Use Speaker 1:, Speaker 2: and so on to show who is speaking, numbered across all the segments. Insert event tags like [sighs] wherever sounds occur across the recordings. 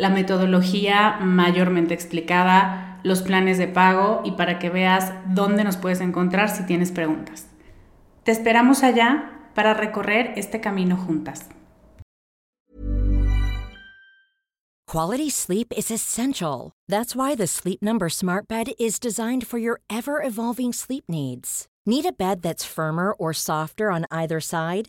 Speaker 1: la metodología mayormente explicada, los planes de pago y para que veas dónde nos puedes encontrar si tienes preguntas. Te esperamos allá para recorrer este camino juntas.
Speaker 2: Quality sleep is essential. That's why the Sleep Number Smart Bed is designed for your ever evolving sleep needs. Need a bed that's firmer or softer on either side?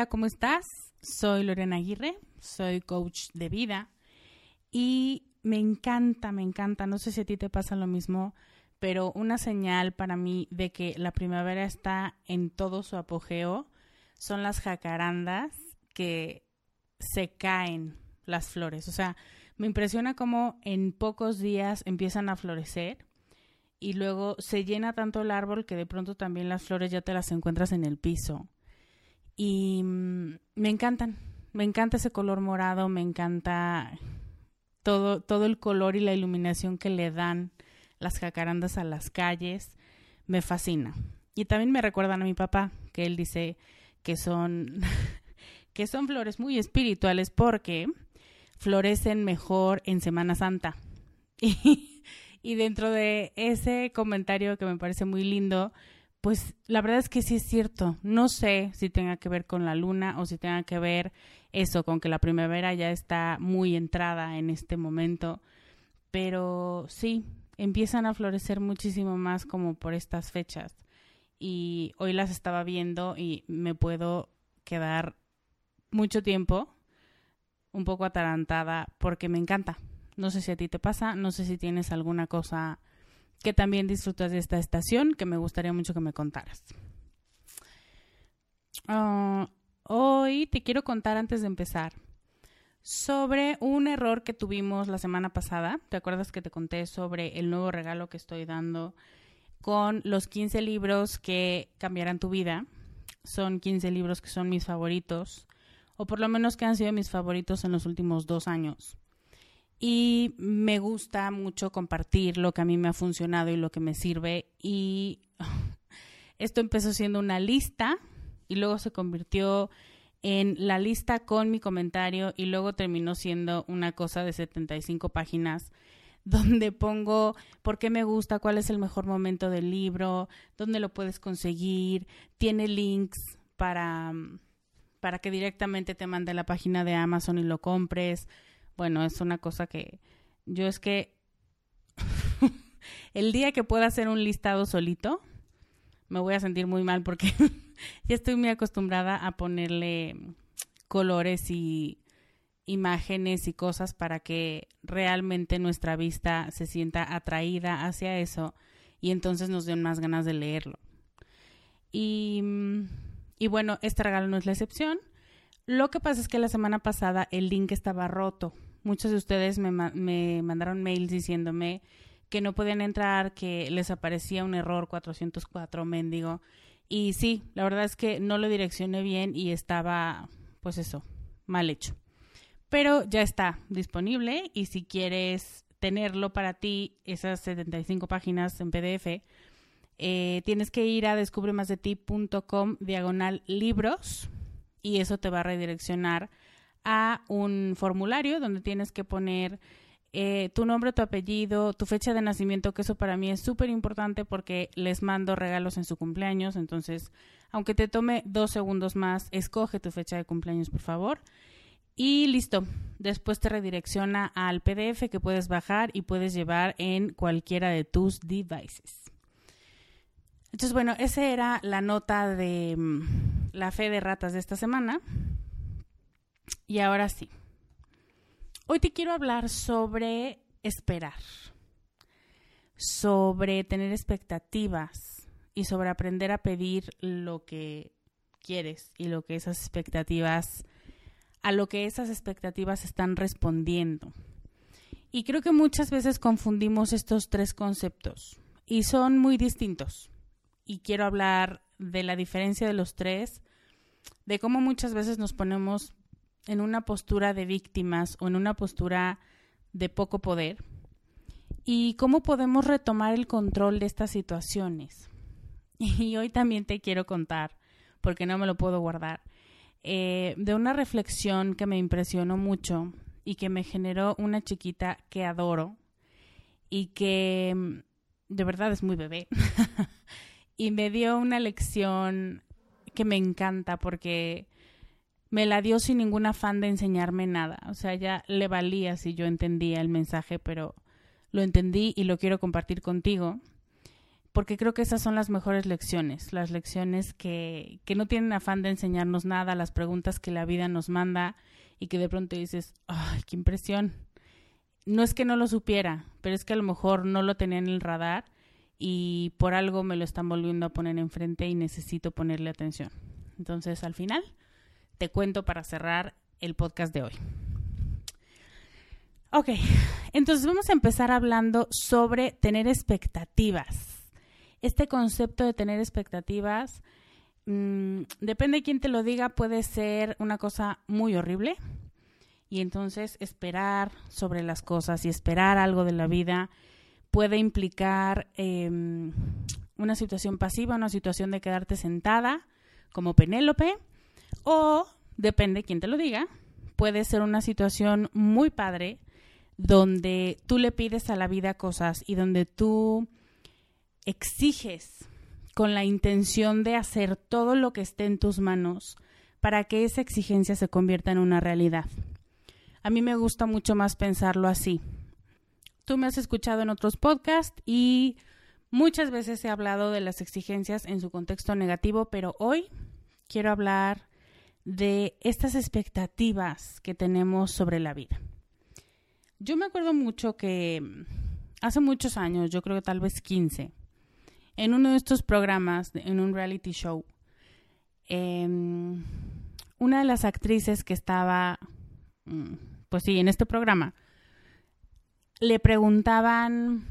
Speaker 1: Hola, ¿cómo estás? Soy Lorena Aguirre, soy coach de vida y me encanta, me encanta, no sé si a ti te pasa lo mismo, pero una señal para mí de que la primavera está en todo su apogeo son las jacarandas que se caen las flores. O sea, me impresiona cómo en pocos días empiezan a florecer y luego se llena tanto el árbol que de pronto también las flores ya te las encuentras en el piso y mm, me encantan, me encanta ese color morado, me encanta todo, todo el color y la iluminación que le dan las jacarandas a las calles, me fascina. Y también me recuerdan a mi papá, que él dice que son, [laughs] que son flores muy espirituales porque florecen mejor en Semana Santa. [laughs] Y, y dentro de ese comentario que me parece muy lindo, pues la verdad es que sí es cierto. No sé si tenga que ver con la luna o si tenga que ver eso, con que la primavera ya está muy entrada en este momento. Pero sí, empiezan a florecer muchísimo más como por estas fechas. Y hoy las estaba viendo y me puedo quedar mucho tiempo un poco atarantada porque me encanta. No sé si a ti te pasa, no sé si tienes alguna cosa que también disfrutas de esta estación, que me gustaría mucho que me contaras. Ah, hoy te quiero contar antes de empezar sobre un error que tuvimos la semana pasada. ¿Te acuerdas que te conté sobre el nuevo regalo que estoy dando con los 15 libros que cambiarán tu vida? Son 15 libros que son mis favoritos, o por lo menos que han sido mis favoritos en los últimos dos años y me gusta mucho compartir lo que a mí me ha funcionado y lo que me sirve y [sighs] esto empezó siendo una lista y luego se convirtió en la lista con mi comentario y luego terminó siendo una cosa de 75 páginas [laughs] donde pongo por qué me gusta, cuál es el mejor momento del libro, dónde lo puedes conseguir, tiene links para, para que directamente te mande la página de Amazon y lo compres. Bueno, es una cosa que yo es que [laughs] el día que pueda hacer un listado solito, me voy a sentir muy mal porque [laughs] ya estoy muy acostumbrada a ponerle colores y imágenes y cosas para que realmente nuestra vista se sienta atraída hacia eso y entonces nos den más ganas de leerlo. Y, y bueno, este regalo no es la excepción. Lo que pasa es que la semana pasada el link estaba roto. Muchos de ustedes me, me mandaron mails diciéndome que no podían entrar, que les aparecía un error 404 mendigo. Y sí, la verdad es que no lo direccioné bien y estaba, pues eso, mal hecho. Pero ya está disponible y si quieres tenerlo para ti, esas 75 páginas en PDF, eh, tienes que ir a descubremasdeti.com diagonal libros y eso te va a redireccionar a un formulario donde tienes que poner eh, tu nombre, tu apellido, tu fecha de nacimiento, que eso para mí es súper importante porque les mando regalos en su cumpleaños. Entonces, aunque te tome dos segundos más, escoge tu fecha de cumpleaños, por favor. Y listo. Después te redirecciona al PDF que puedes bajar y puedes llevar en cualquiera de tus devices. Entonces, bueno, esa era la nota de mm, la fe de ratas de esta semana. Y ahora sí. Hoy te quiero hablar sobre esperar, sobre tener expectativas y sobre aprender a pedir lo que quieres y lo que esas expectativas, a lo que esas expectativas están respondiendo. Y creo que muchas veces confundimos estos tres conceptos y son muy distintos. Y quiero hablar de la diferencia de los tres, de cómo muchas veces nos ponemos en una postura de víctimas o en una postura de poco poder y cómo podemos retomar el control de estas situaciones. [laughs] Y hoy también te quiero contar, porque no me lo puedo guardar, eh, de una reflexión que me impresionó mucho y que me generó una chiquita que adoro y que mm, de verdad es muy bebé. [laughs] y me dio una lección que me encanta porque me la dio sin ningún afán de enseñarme nada. O sea, ya le valía si yo entendía el mensaje, pero lo entendí y lo quiero compartir contigo, porque creo que esas son las mejores lecciones, las lecciones que, que no tienen afán de enseñarnos nada, las preguntas que la vida nos manda y que de pronto dices, ¡ay, qué impresión! No es que no lo supiera, pero es que a lo mejor no lo tenía en el radar y por algo me lo están volviendo a poner enfrente y necesito ponerle atención. Entonces, al final, te cuento para cerrar el podcast de hoy. Ok, entonces vamos a empezar hablando sobre tener expectativas. Este concepto de tener expectativas, mm, depende de quién te lo diga, puede ser una cosa muy horrible. Y entonces esperar sobre las cosas y esperar algo de la vida puede implicar em, una situación pasiva, una situación de quedarte sentada como Penélope o, depende quién te lo diga, puede ser una situación muy padre donde tú le pides a la vida cosas y donde tú exiges con la intención de hacer todo lo que esté en tus manos para que esa exigencia se convierta en una realidad. A mí me gusta mucho más pensarlo así. Tú me has escuchado en otros podcasts y muchas veces he hablado de las exigencias en su contexto negativo, pero hoy quiero hablar de estas expectativas que tenemos sobre la vida. Yo me acuerdo mucho que mm, hace muchos años, yo creo que tal vez 15, en uno de estos programas, en un reality show, em, una de las actrices que estaba, mm, pues sí, en este programa, le preguntaban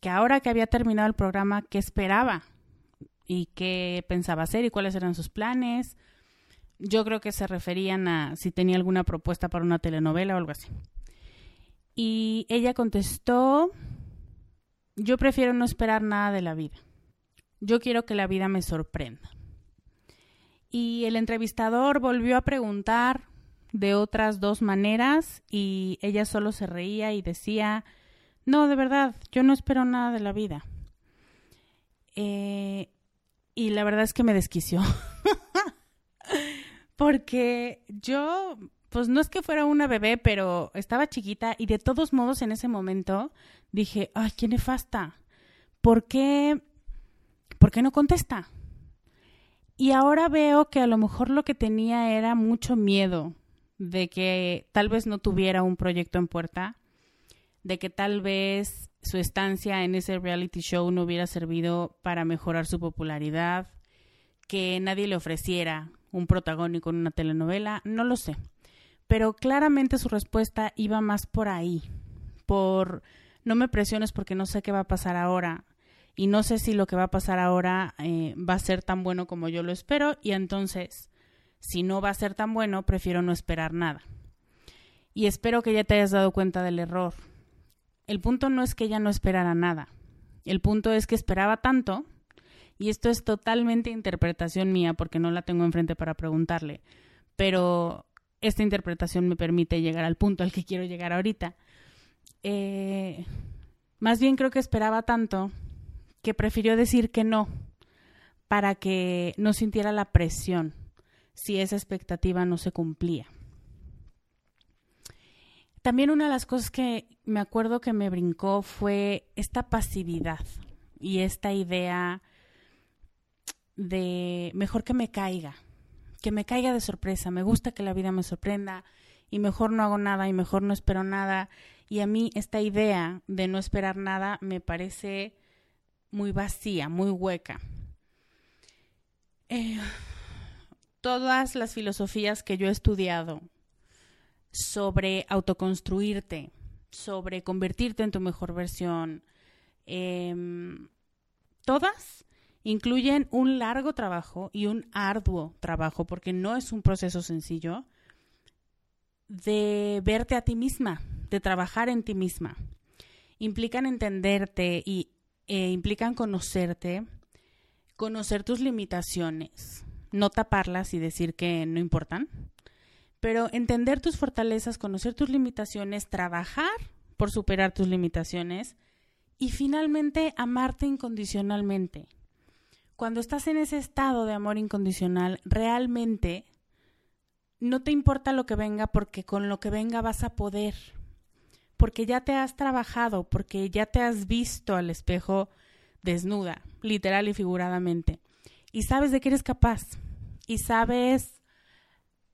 Speaker 1: que ahora que había terminado el programa, qué esperaba y qué pensaba hacer y cuáles eran sus planes yo creo que se referían a si tenía alguna propuesta para una telenovela o algo así. Y ella contestó, yo prefiero no esperar nada de la vida. Yo quiero que la vida me sorprenda. Y el entrevistador volvió a preguntar de otras dos maneras y ella solo se reía y decía, no, de verdad, yo no espero nada de la vida. Eh, y la verdad es que me desquició. [laughs] Porque yo, pues no es que fuera una bebé, pero estaba chiquita y de todos modos en ese momento dije, ay, qué nefasta. ¿Por qué, ¿Por qué no contesta? Y ahora veo que a lo mejor lo que tenía era mucho miedo de que tal vez no tuviera un proyecto en puerta, de que tal vez su estancia en ese reality show no hubiera servido para mejorar su popularidad, que nadie le ofreciera un protagónico en una telenovela, no lo sé. Pero claramente su respuesta iba más por ahí, por no me presiones porque no sé qué va a pasar ahora y no sé si lo que va a pasar ahora eh, va a ser tan bueno como yo lo espero y entonces si no va a ser tan bueno prefiero no esperar nada. Y espero que ya te hayas dado cuenta del error. El punto no es que ella no esperara nada. El punto es que esperaba tanto, y esto es totalmente interpretación mía porque no la tengo enfrente para preguntarle, pero esta interpretación me permite llegar al punto al que quiero llegar ahorita. Eh, más bien creo que esperaba tanto que prefirió decir que no para que no sintiera la presión si esa expectativa no se cumplía. También una de las cosas que me acuerdo que me brincó fue esta pasividad y esta idea de mejor que me caiga, que me caiga de sorpresa, me gusta que la vida me sorprenda y mejor no hago nada y mejor no espero nada. Y a mí esta idea de no esperar nada me parece muy vacía, muy hueca. Eh, todas las filosofías que yo he estudiado sobre autoconstruirte, sobre convertirte en tu mejor versión. Em, todas incluyen un largo trabajo y un arduo trabajo, porque no es un proceso sencillo, de verte a ti misma, de trabajar en ti misma. Implican entenderte y e implican conocerte, conocer tus limitaciones, no taparlas y decir que no importan, pero entender tus fortalezas, conocer tus limitaciones, trabajar por superar tus limitaciones y finalmente amarte incondicionalmente. Cuando estás en ese estado de amor incondicional, realmente no te importa lo que venga porque con lo que venga vas a poder, porque ya te has trabajado, porque ya te has visto al espejo desnuda, literal y figuradamente, y sabes de qué eres capaz, y sabes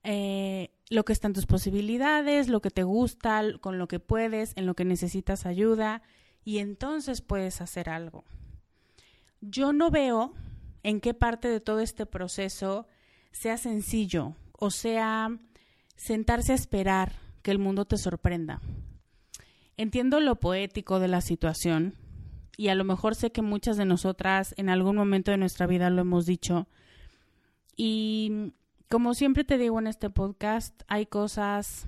Speaker 1: eh, lo que está en tus posibilidades, lo que te gusta, con lo que puedes, en lo que necesitas ayuda. Y entonces puedes hacer algo. Yo no veo en qué parte de todo este proceso sea sencillo o sea sentarse a esperar que el mundo te sorprenda. Entiendo lo poético de la situación y a lo mejor sé que muchas de nosotras en algún momento de nuestra vida lo hemos dicho y como siempre te digo en este podcast, hay cosas.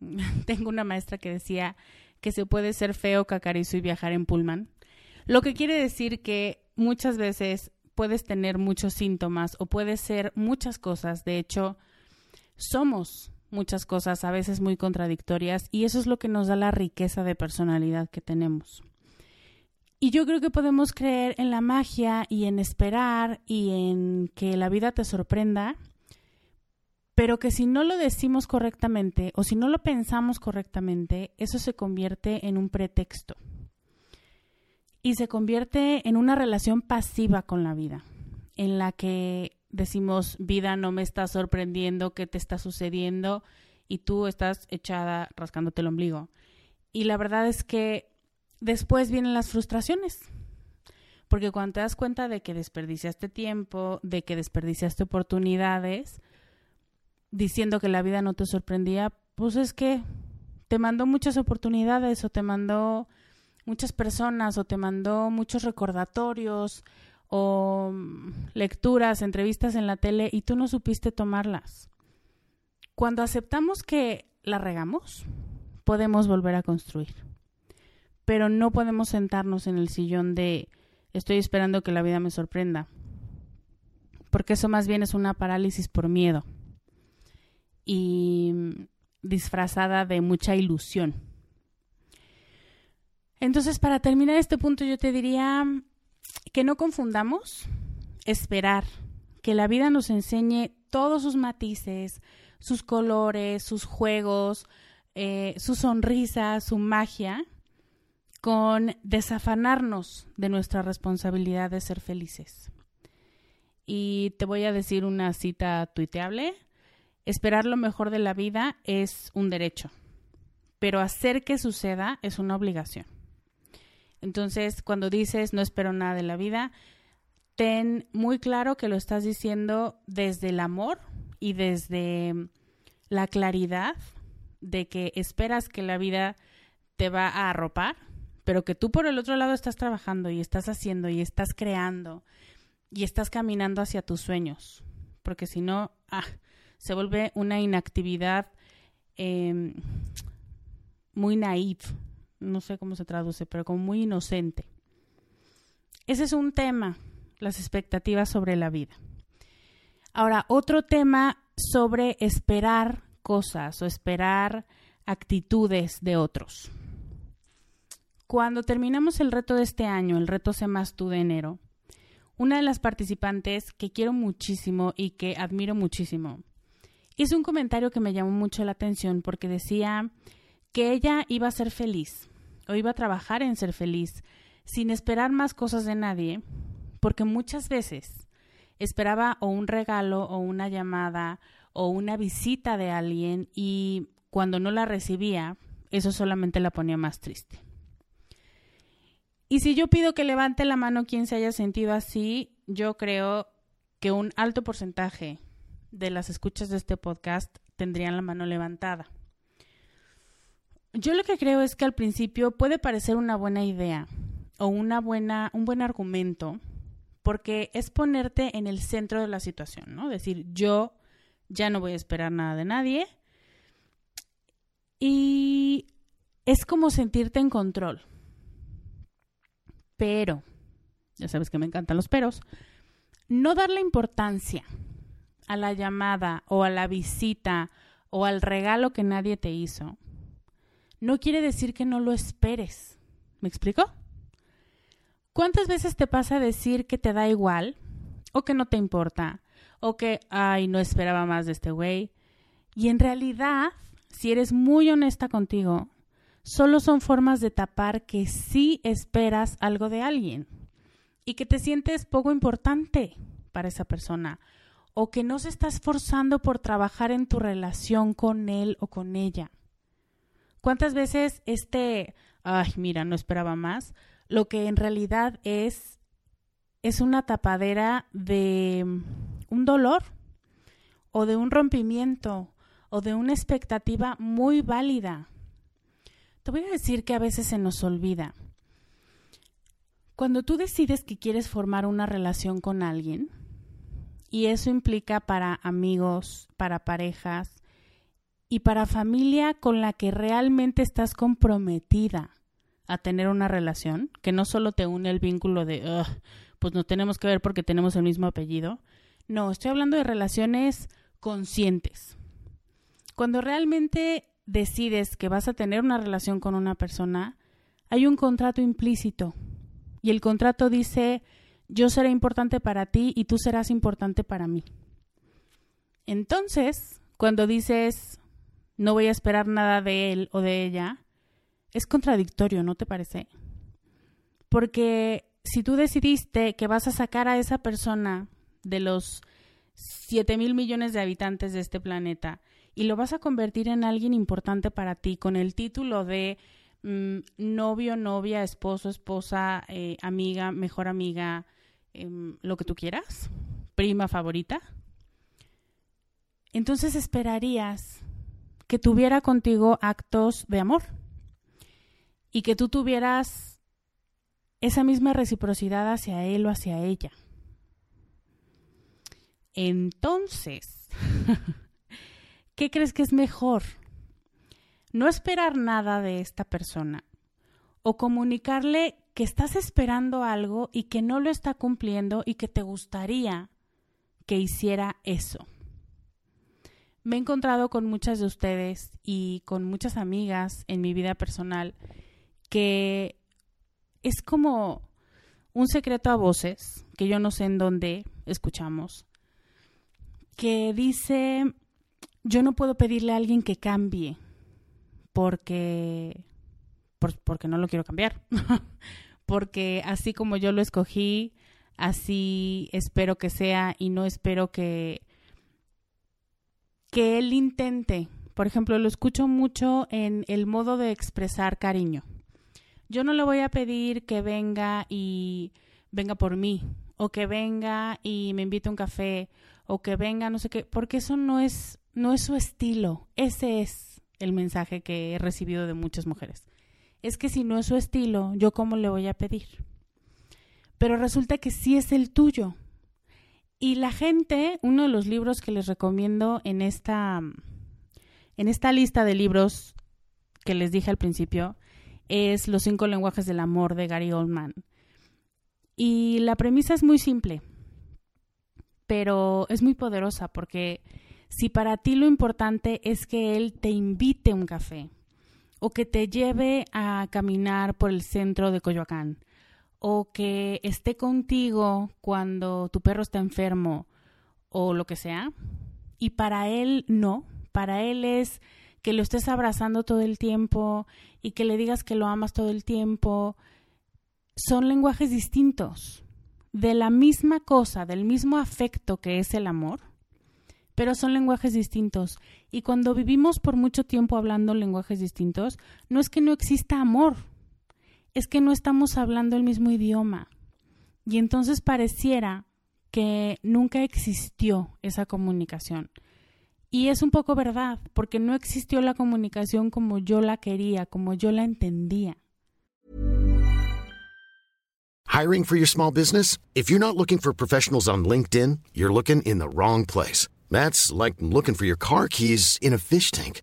Speaker 1: [laughs] Tengo una maestra que decía que se puede ser feo, cacarizo y viajar en pullman. Lo que quiere decir que muchas veces puedes tener muchos síntomas o puedes ser muchas cosas. De hecho, somos muchas cosas, a veces muy contradictorias, y eso es lo que nos da la riqueza de personalidad que tenemos. Y yo creo que podemos creer en la magia y en esperar y en que la vida te sorprenda pero que si no lo decimos correctamente o si no lo pensamos correctamente, eso se convierte en un pretexto y se convierte en una relación pasiva con la vida, en la que decimos, vida no me está sorprendiendo, ¿qué te está sucediendo? Y tú estás echada rascándote el ombligo. Y la verdad es que después vienen las frustraciones. Porque cuando te das cuenta de que desperdiciaste tiempo, de que desperdiciaste oportunidades, diciendo que la vida no te sorprendía, pues es que te mandó muchas oportunidades o te mandó muchas personas o te mandó muchos recordatorios o mm, lecturas, entrevistas en la tele y tú no supiste tomarlas. Cuando aceptamos que la regamos, podemos volver a construir. Pero no podemos sentarnos en el sillón de estoy esperando que la vida me sorprenda. porque eso más bien es una parálisis por miedo y disfrazada de mucha ilusión. Entonces, para terminar este punto, yo te diría que no confundamos esperar que la vida nos enseñe todos sus matices, sus colores, sus juegos, eh, su sonrisa, su magia, con desafanarnos de nuestra responsabilidad de ser felices. Y te voy a decir una cita tuiteable. Esperar lo mejor de la vida es un derecho, pero hacer que suceda es una obligación. Entonces, cuando dices no espero nada de la vida, ten muy claro que lo estás diciendo desde el amor y desde la claridad de que esperas que la vida te va a arropar, pero que tú por el otro lado estás trabajando y estás haciendo y estás creando y estás caminando hacia tus sueños, porque si no, ah, se vuelve una inactividad em, muy naive, no sé cómo se traduce, pero como muy inocente. Ese es un tema, las expectativas sobre la vida. Ahora, otro tema sobre esperar cosas o esperar actitudes de otros. Cuando terminamos el reto de este año, el reto Se Más Tú de enero, una de las participantes que quiero muchísimo y que admiro muchísimo, hizo un comentario que me llamó mucho la atención porque decía que ella iba a ser feliz iba a trabajar en ser feliz sin esperar más cosas de nadie, porque muchas veces esperaba o un regalo o una llamada o una visita de alguien y cuando no la recibía, eso solamente la ponía más triste. Y si yo pido que levante la mano quien se haya sentido así, yo creo que un alto porcentaje de las escuchas de este podcast tendrían la mano levantada. Yo lo que creo es que al principio puede parecer una buena idea o una buena, un buen argumento, porque es ponerte en el centro de la situación, ¿no? Decir, yo ya no voy a esperar nada de nadie. Y es como sentirte en control. Pero, ya sabes que me encantan los peros, no darle importancia a la llamada o a la visita o al regalo que nadie te hizo, no quiere decir que no lo esperes. ¿Me explico? ¿Cuántas veces te pasa decir que te da igual o que no te importa o que, ay, no esperaba más de este güey. Y en realidad, si eres muy honesta contigo, solo son formas de tapar que sí esperas algo de alguien y que te sientes poco importante para esa persona o que no se está esforzando por trabajar en tu relación con él o con ella. ¿Cuántas veces este, ay, mira, no esperaba más, lo que en realidad es es una tapadera de un dolor o de un rompimiento o de una expectativa muy válida. Te voy a decir que a veces se nos olvida. Cuando tú decides que quieres formar una relación con alguien, y eso implica para amigos, para parejas y para familia con la que realmente estás comprometida a tener una relación, que no solo te une el vínculo de, pues no tenemos que ver porque tenemos el mismo apellido, no, estoy hablando de relaciones conscientes. Cuando realmente decides que vas a tener una relación con una persona, hay un contrato implícito. Y el contrato dice, yo seré importante para ti y tú serás importante para mí. Entonces, cuando dices, no voy a esperar nada de él o de ella, es contradictorio, ¿no te parece? Porque si tú decidiste que vas a sacar a esa persona de los 7 mil millones de habitantes de este planeta y lo vas a convertir en alguien importante para ti con el título de mm, novio, novia, esposo, esposa, eh, amiga, mejor amiga, em, lo que tú quieras, prima favorita, entonces esperarías que tuviera contigo actos de amor y que tú tuvieras esa misma reciprocidad hacia él o hacia ella. Entonces, [laughs] ¿qué crees que es mejor? No esperar nada de esta persona o comunicarle que estás esperando algo y que no lo está cumpliendo y que te gustaría que hiciera eso. Me he encontrado con muchas de ustedes y con muchas amigas en mi vida personal que es como un secreto a voces, que yo no sé en dónde escuchamos, que dice, yo no puedo pedirle a alguien que cambie porque, porque no lo quiero cambiar, [laughs] porque así como yo lo escogí, así espero que sea y no espero que, que él intente. Por ejemplo, lo escucho mucho en el modo de expresar cariño. Yo no le voy a pedir que venga y venga por mí, o que venga y me invite a un café, o que venga no sé qué, porque eso no es, no es su estilo. Ese es el mensaje que he recibido de muchas mujeres. Es que si no es su estilo, ¿yo cómo le voy a pedir? pero resulta que sí es el tuyo. Y la gente, uno de los libros que les recomiendo en esta, en esta lista de libros que les dije al principio, es Los cinco lenguajes del amor de Gary Oldman. Y la premisa es muy simple, pero es muy poderosa porque si para ti lo importante es que él te invite a un café o que te lleve a caminar por el centro de Coyoacán o que esté contigo cuando tu perro está enfermo o lo que sea. Y para él no, para él es que lo estés abrazando todo el tiempo y que le digas que lo amas todo el tiempo. Son lenguajes distintos, de la misma cosa, del mismo afecto que es el amor, pero son lenguajes distintos. Y cuando vivimos por mucho tiempo hablando lenguajes distintos, no es que no exista amor, es que no estamos hablando el mismo idioma. Y entonces pareciera que nunca existió esa comunicación. Y es un poco verdad, porque no existió la comunicación como yo la quería, como yo la entendía.
Speaker 3: Hiring for your small business? If you're not looking for professionals on LinkedIn, you're looking in the wrong place. That's like looking for your car keys in a fish tank.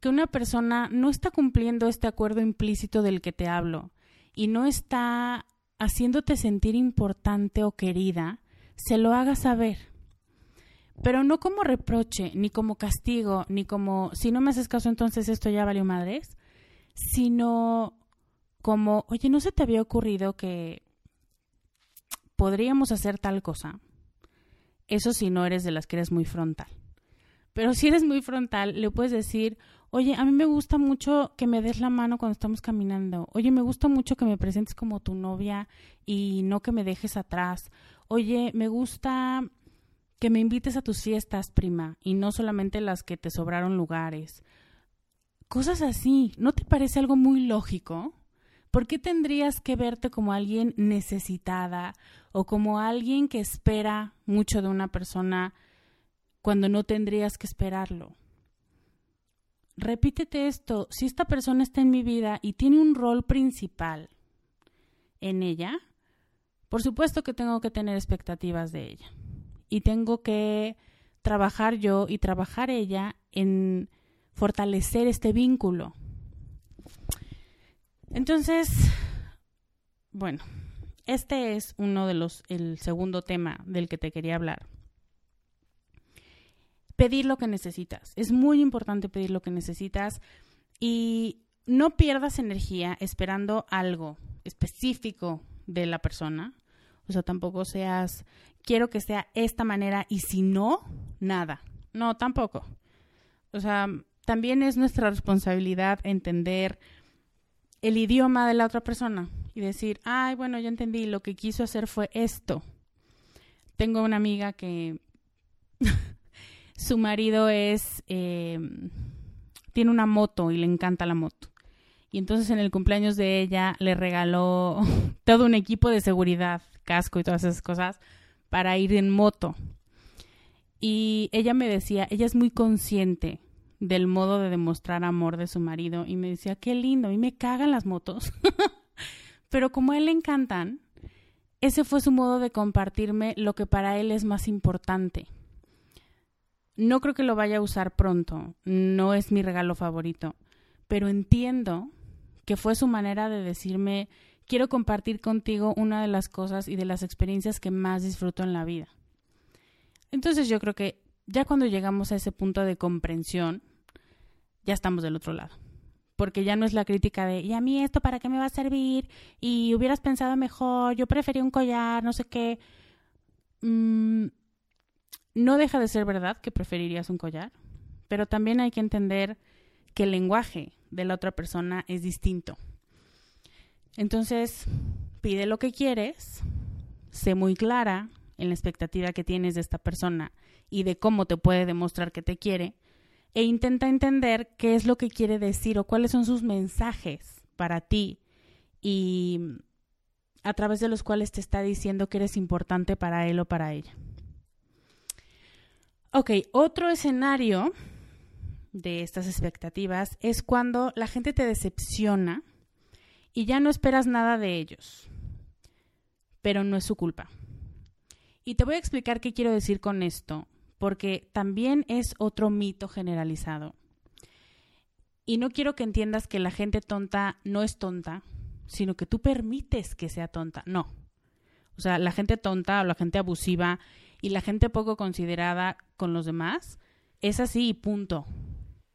Speaker 1: que una persona no está cumpliendo este acuerdo implícito del que te hablo y no está haciéndote sentir importante o querida, se lo haga saber. Pero no como reproche, ni como castigo, ni como si no me haces caso entonces esto ya valió madres, sino como, oye, ¿no se te había ocurrido que podríamos hacer tal cosa? Eso si no eres de las que eres muy frontal. Pero si eres muy frontal, le puedes decir, Oye, a mí me gusta mucho que me des la mano cuando estamos caminando. Oye, me gusta mucho que me presentes como tu novia y no que me dejes atrás. Oye, me gusta que me invites a tus fiestas, prima, y no solamente las que te sobraron lugares. Cosas así, ¿no te parece algo muy lógico? ¿Por qué tendrías que verte como alguien necesitada o como alguien que espera mucho de una persona cuando no tendrías que esperarlo? Repítete esto, si esta persona está en mi vida y tiene un rol principal en ella, por supuesto que tengo que tener expectativas de ella. Y tengo que trabajar yo y trabajar ella en fortalecer este vínculo. Entonces, bueno, este es uno de los, el segundo tema del que te quería hablar pedir lo que necesitas. Es muy importante pedir lo que necesitas y no pierdas energía esperando algo específico de la persona. O sea, tampoco seas, quiero que sea esta manera y si no, nada. No, tampoco. O sea, también es nuestra responsabilidad entender el idioma de la otra persona y decir, ay, bueno, ya entendí, lo que quiso hacer fue esto. Tengo una amiga que [laughs] su marido es, em, tiene una moto y le encanta la moto. Y entonces en el cumpleaños de ella le regaló [laughs] todo un equipo de seguridad, casco y todas esas cosas para ir en moto. Y ella me decía, ella es muy consciente del modo de demostrar amor de su marido y me decía, qué lindo, a mí me cagan las motos, [laughs] pero como a él le encantan, ese fue su modo de compartirme lo que para él es más importante. No creo que lo vaya a usar pronto, no es mi regalo favorito, pero entiendo que fue su manera de decirme, quiero compartir contigo una de las cosas y de las experiencias que más disfruto en la vida. Entonces yo creo que ya cuando llegamos a ese punto de comprensión, ya estamos del otro lado. Porque ya no es la crítica de, ¿y a mí esto para qué me va a servir? Y hubieras pensado mejor, yo prefería un collar, no sé qué. Mm, no deja de ser verdad que preferirías un collar, pero también hay que entender que el lenguaje de la otra persona es distinto. Entonces, pide lo que quieres, sé muy clara en la expectativa que tienes de esta persona y de cómo te puede demostrar que te quiere e intenta entender qué es lo que quiere decir o cuáles son sus mensajes para ti y a través de los cuales te está diciendo que eres importante para él o para ella. Ok, otro escenario de estas expectativas es cuando la gente te decepciona y ya no esperas nada de ellos, pero no es su culpa. Y te voy a explicar qué quiero decir con esto porque también es otro mito generalizado. Y no quiero que entiendas que la gente tonta no es tonta, sino que tú permites que sea tonta. No. O sea, la gente tonta o la gente abusiva y la gente poco considerada con los demás es así y punto.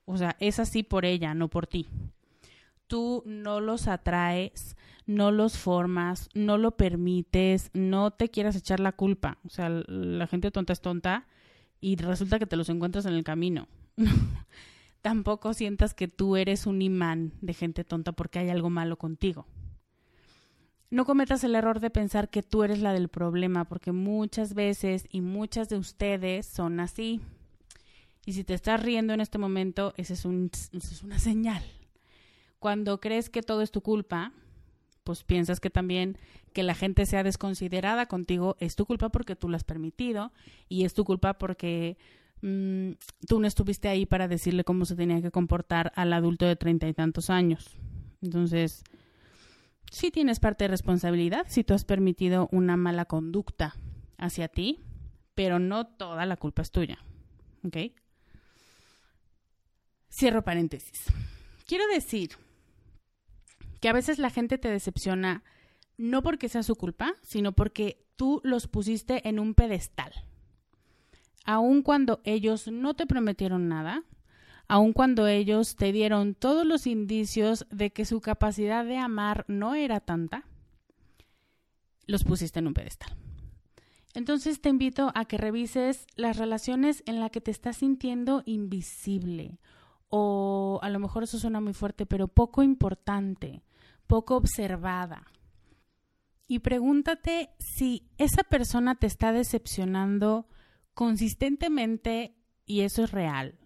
Speaker 1: O sea, es así por ella, no por ti. Tú no los atraes, no los formas, no lo permites, no te quieras echar la culpa. O sea, la gente tonta es tonta y resulta que te los encuentras en el camino. [laughs] Tampoco sientas que tú eres un imán de gente tonta porque hay algo malo contigo. No cometas el error de pensar que tú eres la del problema, porque muchas veces y muchas de ustedes son así. Y si te estás riendo en este momento, esa es, un, es una señal. Cuando crees que todo es tu culpa, pues piensas que también que la gente sea desconsiderada contigo es tu culpa porque tú lo has permitido y es tu culpa porque mm, tú no estuviste ahí para decirle cómo se tenía que comportar al adulto de treinta y tantos años. Entonces, sí tienes parte de responsabilidad si tú has permitido una mala conducta hacia ti, pero no toda la culpa es tuya. ¿Ok? Cierro paréntesis. Quiero decir que a veces la gente te decepciona no porque sea su culpa, sino porque tú los pusiste en un pedestal. Aun cuando ellos no te prometieron nada, aun cuando ellos te dieron todos los indicios de que su capacidad de amar no era tanta, los pusiste en un pedestal. Entonces te invito a que revises las relaciones en las que te estás sintiendo invisible o a lo mejor eso suena muy fuerte, pero poco importante poco observada. Y pregúntate si esa persona te está decepcionando consistentemente y eso es real.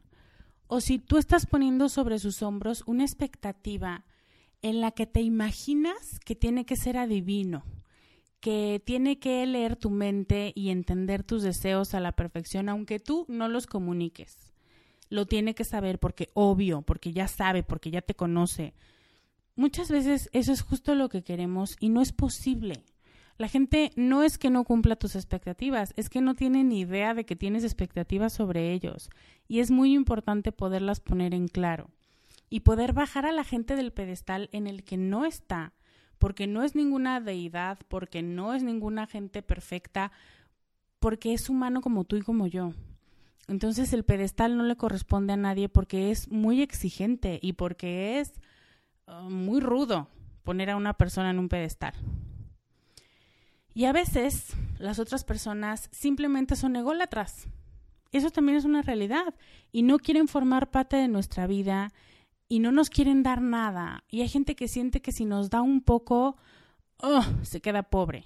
Speaker 1: O si tú estás poniendo sobre sus hombros una expectativa en la que te imaginas que tiene que ser adivino, que tiene que leer tu mente y entender tus deseos a la perfección, aunque tú no los comuniques. Lo tiene que saber porque obvio, porque ya sabe, porque ya te conoce, muchas veces eso es justo lo que queremos y no es posible. La gente no es que no cumpla tus expectativas, es que no tiene ni idea de que tienes expectativas sobre ellos. Y es muy importante poderlas poner en claro y poder bajar a la gente del pedestal en el que no está, porque no es ninguna deidad, porque no es ninguna gente perfecta, porque es humano como tú y como yo. Entonces el pedestal no le corresponde a nadie porque es muy exigente y porque es Ah, muy rudo poner a una persona en un pedestal. Y a veces las otras personas simplemente son ególatras. Eso también es una realidad. Y no quieren formar parte de nuestra vida y no nos quieren dar nada. Y hay gente que siente que si nos da un poco, oh, se queda pobre.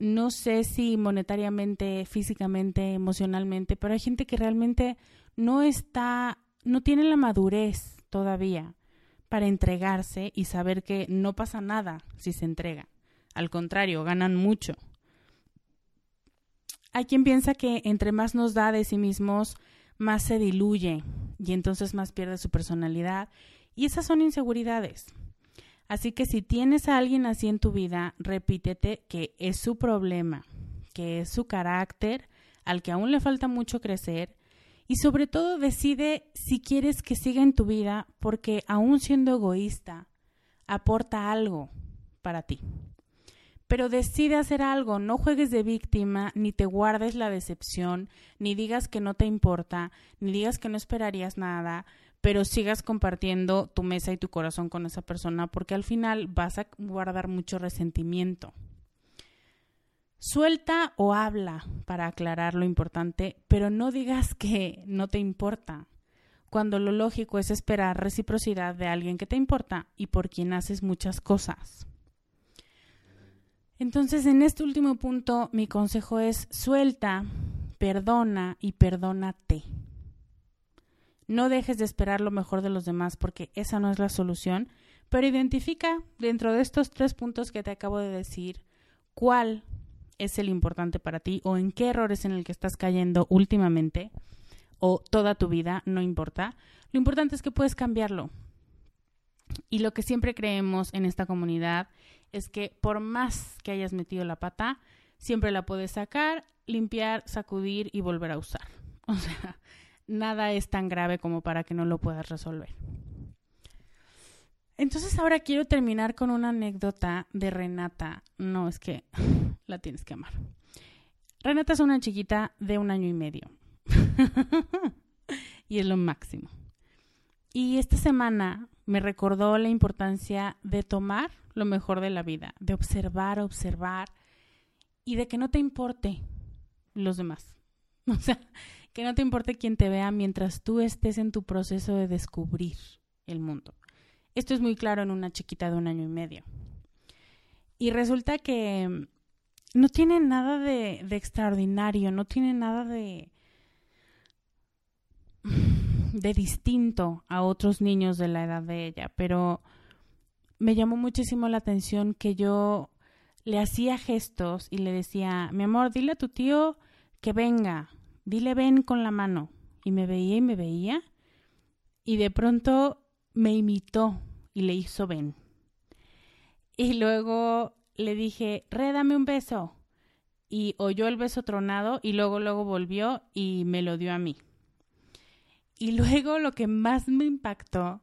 Speaker 1: No sé si monetariamente, físicamente, emocionalmente, pero hay gente que realmente no está, no tiene la madurez todavía para entregarse y saber que no pasa nada si se entrega. Al contrario, ganan mucho. hay quien piensa que entre más nos da de sí mismos, más se diluye y entonces más pierde su personalidad. Y esas son inseguridades. Así que si tienes a alguien así en tu vida, repítete que es su problema, que es su carácter, al que aún le falta mucho crecer, y sobre todo decide si quieres que siga en tu vida porque aún siendo egoísta, aporta algo para ti. Pero decide hacer algo, no juegues de víctima, ni te guardes la decepción, ni digas que no te importa, ni digas que no esperarías nada, pero sigas compartiendo tu mesa y tu corazón con esa persona porque al final vas a guardar mucho resentimiento. Suelta o habla para aclarar lo importante, pero no digas que no te importa, cuando lo lógico es esperar reciprocidad de alguien que te importa y por quien haces muchas cosas. Entonces, en este último punto, mi consejo es suelta, perdona y perdónate. No dejes de esperar lo mejor de los demás porque esa no es la solución, pero identifica dentro de estos tres puntos que te acabo de decir cuál es el importante para ti o en qué errores en el que estás cayendo últimamente o toda tu vida, no importa. Lo importante es que puedes cambiarlo. Y lo que siempre creemos en esta comunidad es que por más que hayas metido la pata, siempre la puedes sacar, limpiar, sacudir y volver a usar. [laughs] O sea, nada es tan grave como para que no lo puedas resolver. Entonces ahora quiero terminar con una anécdota de Renata. No, es que [laughs] la tienes que amar. Renata es una chiquita de un año y medio. [laughs] y es lo máximo. Y esta semana me recordó la importancia de tomar lo mejor de la vida, de observar, observar y de que no te importe los demás. [laughs] O sea, que no te importe quien te vea mientras tú estés en tu proceso de descubrir el mundo. Esto es muy claro en una chiquita de un año y medio. Y resulta que no tiene nada de, de extraordinario, no tiene nada de, de distinto a otros niños de la edad de ella, pero me llamó muchísimo la atención que yo le hacía gestos y le decía, mi amor, dile a tu tío que venga, dile ven con la mano. Y me veía y me veía. Y de pronto me imitó y le hizo ven. Y luego le dije, rédame un beso. Y oyó el beso tronado y luego, luego volvió y me lo dio a mí. Y luego lo que más me impactó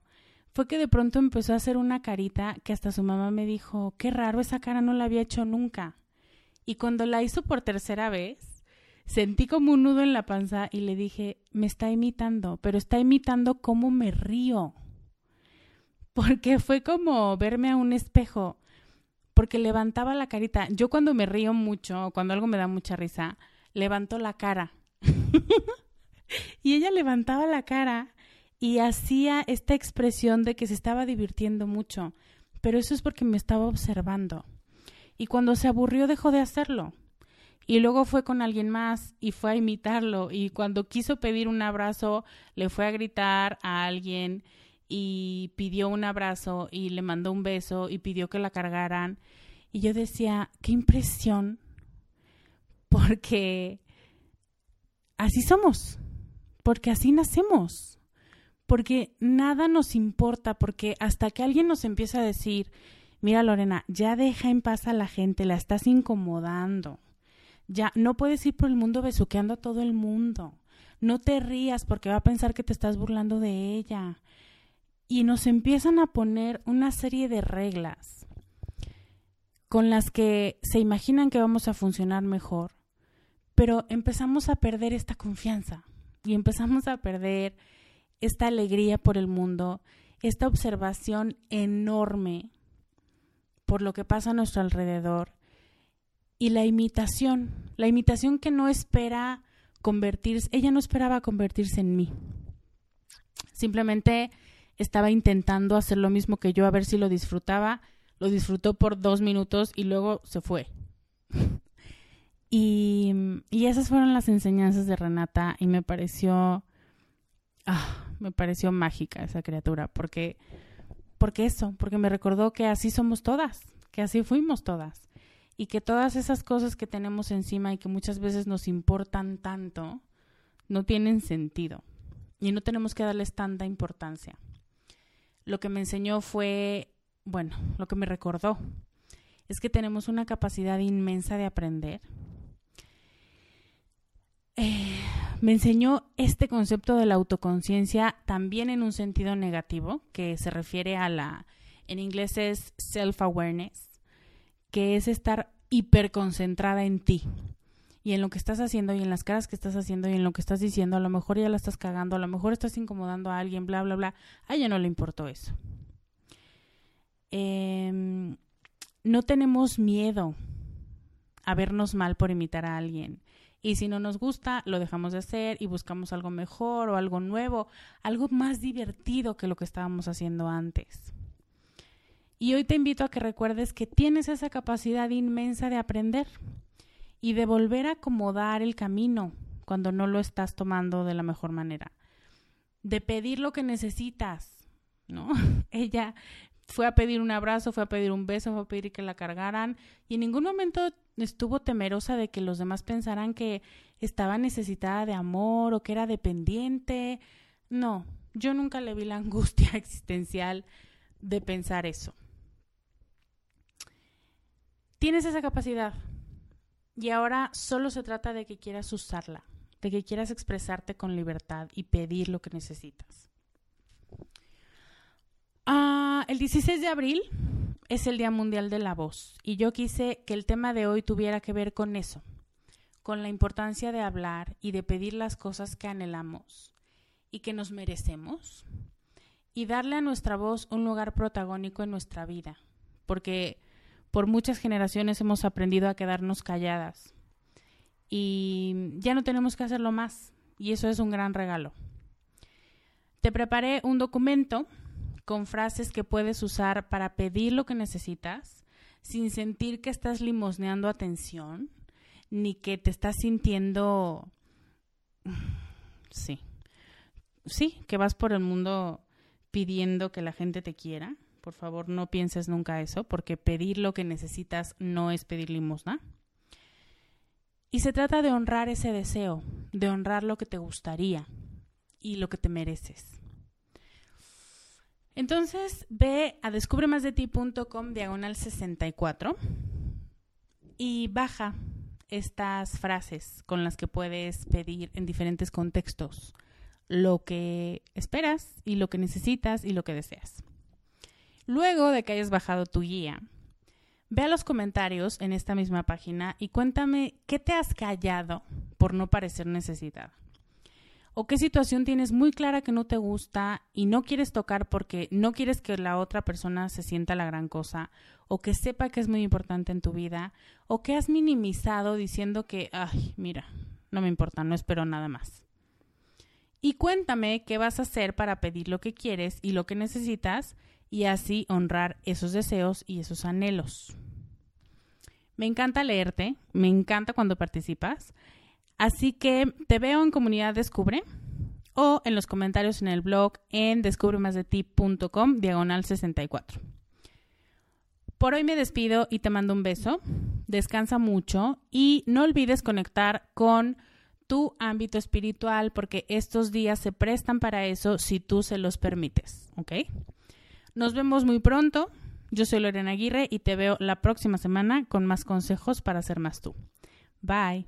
Speaker 1: fue que de pronto empezó a hacer una carita que hasta su mamá me dijo, qué raro, esa cara no la había hecho nunca. Y cuando la hizo por tercera vez, Sentí como un nudo en la panza y le dije, me está imitando, pero está imitando cómo me río. Porque fue como verme a un espejo, porque levantaba la carita. Yo cuando me río mucho, cuando algo me da mucha risa, levanto la cara. [laughs] [laughs] y ella levantaba la cara y hacía esta expresión de que se estaba divirtiendo mucho. Pero eso es porque me estaba observando. Y cuando se aburrió dejó de hacerlo. Y luego fue con alguien más y fue a imitarlo. Y cuando quiso pedir un abrazo, le fue a gritar a alguien y pidió un abrazo y le mandó un beso y pidió que la cargaran. Y yo decía, qué impresión, porque así somos, porque así nacemos, porque nada nos importa, porque hasta que alguien nos empieza a decir, mira Lorena, ya deja en paz a la gente, la estás incomodando ya no puedes ir por el mundo besuqueando a todo el mundo. No te rías porque va a pensar que te estás burlando de ella. Y nos empiezan a poner una serie de reglas con las que se imaginan que vamos a funcionar mejor, pero empezamos a perder esta confianza y empezamos a perder esta alegría por el mundo, esta observación enorme por lo que pasa a nuestro alrededor y la imitación, la imitación que no espera convertirse, ella no esperaba convertirse en mí. Simplemente estaba intentando hacer lo mismo que yo a ver si lo disfrutaba, lo disfrutó por dos minutos y luego se fue. Y, y esas fueron las enseñanzas de Renata y me pareció, ah, me pareció mágica esa criatura, porque, porque eso, porque me recordó que así somos todas, que así fuimos todas y que todas esas cosas que tenemos encima y que muchas veces nos importan tanto, no tienen sentido y no tenemos que darles tanta importancia. Lo que me enseñó fue, bueno, lo que me recordó, es que tenemos una capacidad inmensa de aprender. Eh, me enseñó este concepto de la autoconciencia también en un sentido negativo, que se refiere a la, en inglés es self-awareness, que es estar hiperconcentrada en ti y en lo que estás haciendo y en las caras que estás haciendo y en lo que estás diciendo. A lo mejor ya la estás cagando, a lo mejor estás incomodando a alguien, bla, bla, bla. A ella no le importó eso. Em, no tenemos miedo a vernos mal por imitar a alguien. Y si no nos gusta, lo dejamos de hacer y buscamos algo mejor o algo nuevo, algo más divertido que lo que estábamos haciendo antes. Y hoy te invito a que recuerdes que tienes esa capacidad inmensa de aprender y de volver a acomodar el camino cuando no lo estás tomando de la mejor manera. De pedir lo que necesitas, ¿no? [laughs] Ella fue a pedir un abrazo, fue a pedir un beso, fue a pedir que la cargaran y en ningún momento estuvo temerosa de que los demás pensaran que estaba necesitada de amor o que era dependiente. No, yo nunca le vi la [laughs] angustia existencial de pensar eso. Tienes esa capacidad y ahora solo se trata de que quieras usarla, de que quieras expresarte con libertad y pedir lo que necesitas. Ah, el 16 de abril es el Día Mundial de la Voz y yo quise que el tema de hoy tuviera que ver con eso, con la importancia de hablar y de pedir las cosas que anhelamos y que nos merecemos y darle a nuestra voz un lugar protagónico en nuestra vida, porque por muchas generaciones hemos aprendido a quedarnos calladas y ya no tenemos que hacerlo más y eso es un gran regalo. Te preparé un documento con frases que puedes usar para pedir lo que necesitas sin sentir que estás limosneando atención ni que te estás sintiendo sí. Sí, que vas por el mundo pidiendo que la gente te quiera. Por favor, no pienses nunca eso, porque pedir lo que necesitas no es pedir limosna. Y se trata de honrar ese deseo, de honrar lo que te gustaría y lo que te mereces. Entonces ve a descubremasdeti.com diagonal 64 y baja estas frases con las que puedes pedir en diferentes contextos lo que esperas y lo que necesitas y lo que deseas. Luego de que hayas bajado tu guía, ve a los comentarios en esta misma página y cuéntame qué te has callado por no parecer necesitada o qué situación tienes muy clara que no te gusta y no quieres tocar porque no quieres que la otra persona se sienta la gran cosa o que sepa que es muy importante en tu vida o que has minimizado diciendo que, ay, mira, no me importa, no espero nada más. Y cuéntame qué vas a hacer para pedir lo que quieres y lo que necesitas y así honrar esos deseos y esos anhelos. Me encanta leerte, me encanta cuando participas Así que te veo en Comunidad Descubre o en los comentarios en el blog en descubremasdeti.com diagonal 64. Por hoy me despido y te mando un beso. Descansa mucho y no olvides conectar con tu ámbito espiritual porque estos días se prestan para eso si tú se los permites, ¿ok? Nos vemos muy pronto. Yo soy Lorena Aguirre y te veo la próxima semana con más consejos para ser más tú. Bye.